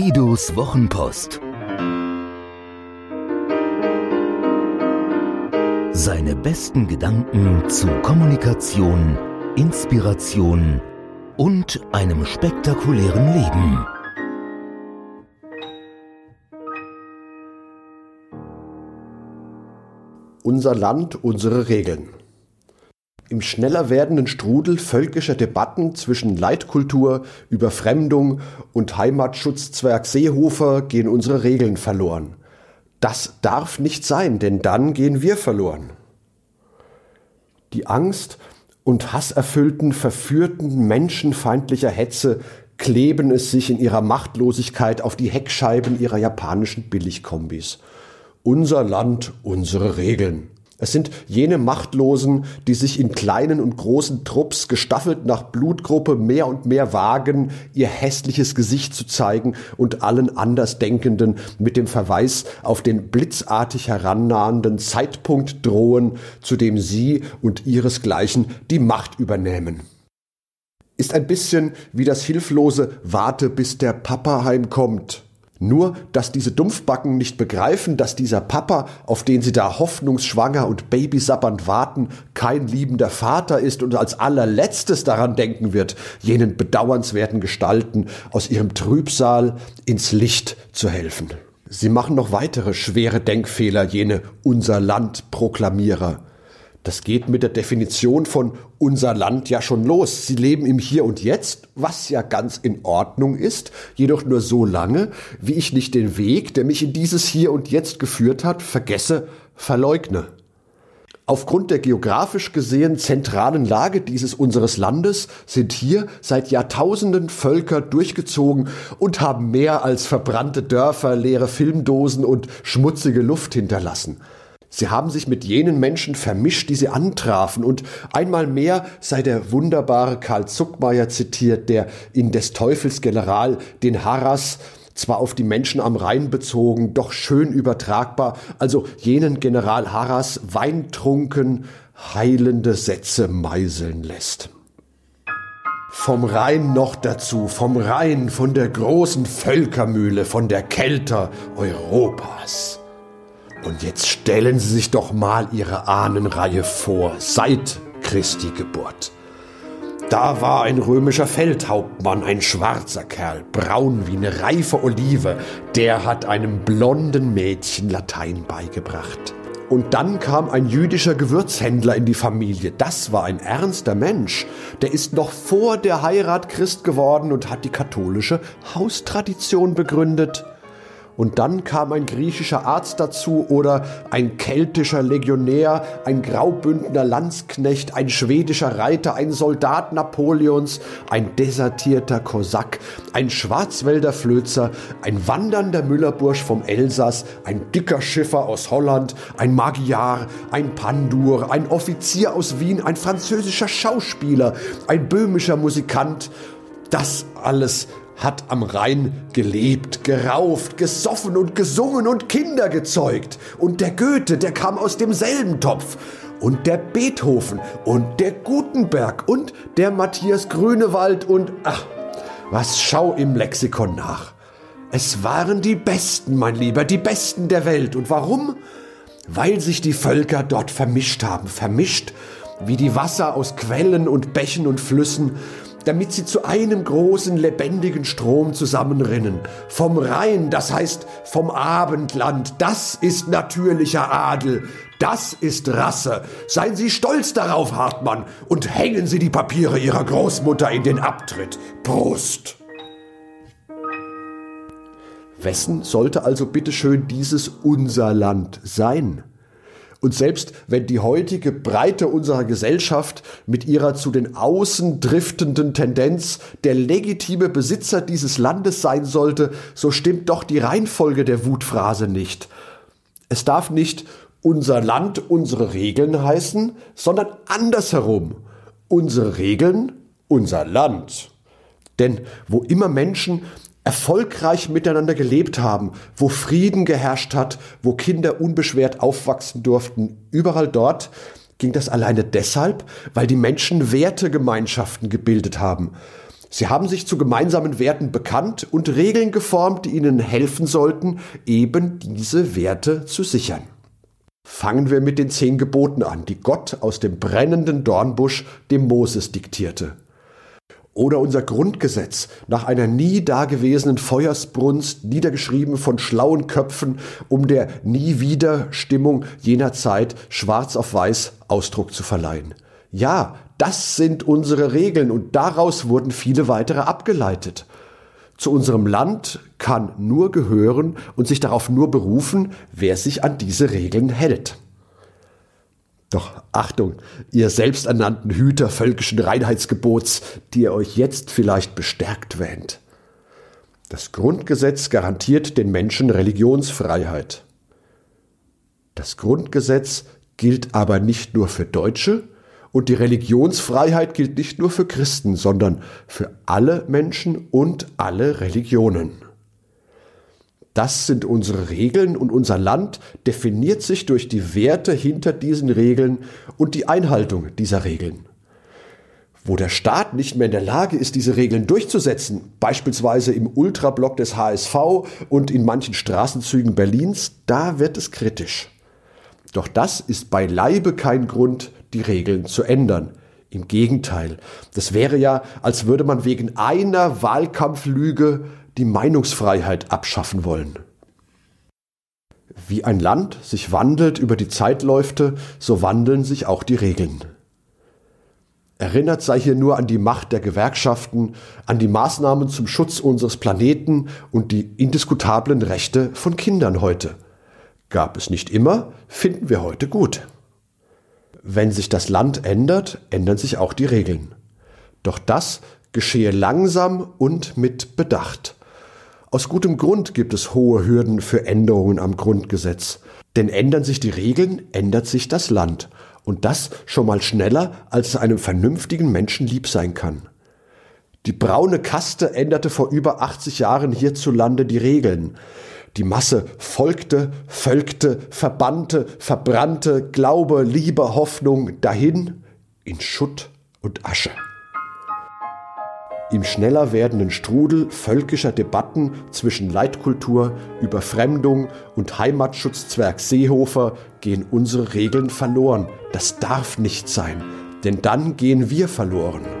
Guidos Wochenpost. Seine besten Gedanken zu Kommunikation, Inspiration und einem spektakulären Leben. Unser Land, unsere Regeln. Im schneller werdenden Strudel völkischer Debatten zwischen Leitkultur, Überfremdung und Heimatsschutzzwerg Seehofer gehen unsere Regeln verloren. Das darf nicht sein, denn dann gehen wir verloren. Die Angst und hasserfüllten, verführten, menschenfeindlicher Hetze kleben es sich in ihrer Machtlosigkeit auf die Heckscheiben ihrer japanischen Billigkombis. Unser Land, unsere Regeln. Es sind jene Machtlosen, die sich in kleinen und großen Trupps gestaffelt nach Blutgruppe mehr und mehr wagen, ihr hässliches Gesicht zu zeigen und allen Andersdenkenden mit dem Verweis auf den blitzartig herannahenden Zeitpunkt drohen, zu dem sie und ihresgleichen die Macht übernehmen. Ist ein bisschen wie das hilflose Warte, bis der Papa heimkommt nur, dass diese Dumpfbacken nicht begreifen, dass dieser Papa, auf den sie da hoffnungsschwanger und babysappernd warten, kein liebender Vater ist und als allerletztes daran denken wird, jenen bedauernswerten Gestalten aus ihrem Trübsal ins Licht zu helfen. Sie machen noch weitere schwere Denkfehler, jene Unser Land Proklamierer. Das geht mit der Definition von unser Land ja schon los. Sie leben im Hier und Jetzt, was ja ganz in Ordnung ist, jedoch nur so lange, wie ich nicht den Weg, der mich in dieses Hier und Jetzt geführt hat, vergesse, verleugne. Aufgrund der geografisch gesehen zentralen Lage dieses unseres Landes sind hier seit Jahrtausenden Völker durchgezogen und haben mehr als verbrannte Dörfer, leere Filmdosen und schmutzige Luft hinterlassen. Sie haben sich mit jenen Menschen vermischt, die sie antrafen. Und einmal mehr sei der wunderbare Karl Zuckmeier zitiert, der in des Teufels General den Harras zwar auf die Menschen am Rhein bezogen, doch schön übertragbar, also jenen General Harras weintrunken heilende Sätze meiseln lässt. Vom Rhein noch dazu, vom Rhein, von der großen Völkermühle, von der Kelter Europas. Und jetzt stellen Sie sich doch mal Ihre Ahnenreihe vor, seit Christi Geburt. Da war ein römischer Feldhauptmann, ein schwarzer Kerl, braun wie eine reife Olive, der hat einem blonden Mädchen Latein beigebracht. Und dann kam ein jüdischer Gewürzhändler in die Familie. Das war ein ernster Mensch. Der ist noch vor der Heirat Christ geworden und hat die katholische Haustradition begründet. Und dann kam ein griechischer Arzt dazu oder ein keltischer Legionär, ein graubündner Landsknecht, ein schwedischer Reiter, ein Soldat Napoleons, ein desertierter Kosak, ein Schwarzwälder Flözer, ein wandernder Müllerbursch vom Elsass, ein dicker Schiffer aus Holland, ein Magyar, ein Pandur, ein Offizier aus Wien, ein französischer Schauspieler, ein böhmischer Musikant. Das alles hat am Rhein gelebt, gerauft, gesoffen und gesungen und Kinder gezeugt. Und der Goethe, der kam aus demselben Topf. Und der Beethoven und der Gutenberg und der Matthias Grünewald und ach, was schau im Lexikon nach. Es waren die Besten, mein Lieber, die Besten der Welt. Und warum? Weil sich die Völker dort vermischt haben, vermischt wie die Wasser aus Quellen und Bächen und Flüssen, damit sie zu einem großen lebendigen Strom zusammenrinnen. Vom Rhein, das heißt vom Abendland, das ist natürlicher Adel, das ist Rasse. Seien Sie stolz darauf, Hartmann, und hängen Sie die Papiere Ihrer Großmutter in den Abtritt. Prost! Wessen sollte also bitteschön dieses unser Land sein? Und selbst wenn die heutige Breite unserer Gesellschaft mit ihrer zu den Außen driftenden Tendenz der legitime Besitzer dieses Landes sein sollte, so stimmt doch die Reihenfolge der Wutphrase nicht. Es darf nicht unser Land, unsere Regeln heißen, sondern andersherum. Unsere Regeln, unser Land. Denn wo immer Menschen erfolgreich miteinander gelebt haben, wo Frieden geherrscht hat, wo Kinder unbeschwert aufwachsen durften, überall dort ging das alleine deshalb, weil die Menschen Wertegemeinschaften gebildet haben. Sie haben sich zu gemeinsamen Werten bekannt und Regeln geformt, die ihnen helfen sollten, eben diese Werte zu sichern. Fangen wir mit den zehn Geboten an, die Gott aus dem brennenden Dornbusch dem Moses diktierte. Oder unser Grundgesetz, nach einer nie dagewesenen Feuersbrunst, niedergeschrieben von schlauen Köpfen, um der nie wieder Stimmung jener Zeit schwarz auf weiß Ausdruck zu verleihen. Ja, das sind unsere Regeln und daraus wurden viele weitere abgeleitet. Zu unserem Land kann nur gehören und sich darauf nur berufen, wer sich an diese Regeln hält. Doch Achtung, ihr selbsternannten Hüter völkischen Reinheitsgebots, die ihr euch jetzt vielleicht bestärkt wähnt. Das Grundgesetz garantiert den Menschen Religionsfreiheit. Das Grundgesetz gilt aber nicht nur für Deutsche, und die Religionsfreiheit gilt nicht nur für Christen, sondern für alle Menschen und alle Religionen. Das sind unsere Regeln und unser Land definiert sich durch die Werte hinter diesen Regeln und die Einhaltung dieser Regeln. Wo der Staat nicht mehr in der Lage ist, diese Regeln durchzusetzen, beispielsweise im Ultrablock des HSV und in manchen Straßenzügen Berlins, da wird es kritisch. Doch das ist beileibe kein Grund, die Regeln zu ändern. Im Gegenteil, das wäre ja, als würde man wegen einer Wahlkampflüge die Meinungsfreiheit abschaffen wollen. Wie ein Land sich wandelt über die Zeitläufte, so wandeln sich auch die Regeln. Erinnert sei hier nur an die Macht der Gewerkschaften, an die Maßnahmen zum Schutz unseres Planeten und die indiskutablen Rechte von Kindern heute. Gab es nicht immer, finden wir heute gut. Wenn sich das Land ändert, ändern sich auch die Regeln. Doch das geschehe langsam und mit Bedacht. Aus gutem Grund gibt es hohe Hürden für Änderungen am Grundgesetz. Denn ändern sich die Regeln, ändert sich das Land. Und das schon mal schneller, als es einem vernünftigen Menschen lieb sein kann. Die braune Kaste änderte vor über 80 Jahren hierzulande die Regeln. Die Masse folgte, völkte, verbannte, verbrannte Glaube, Liebe, Hoffnung dahin in Schutt und Asche. Im schneller werdenden Strudel völkischer Debatten zwischen Leitkultur, Überfremdung und Heimatschutzzwerg Seehofer gehen unsere Regeln verloren. Das darf nicht sein, denn dann gehen wir verloren.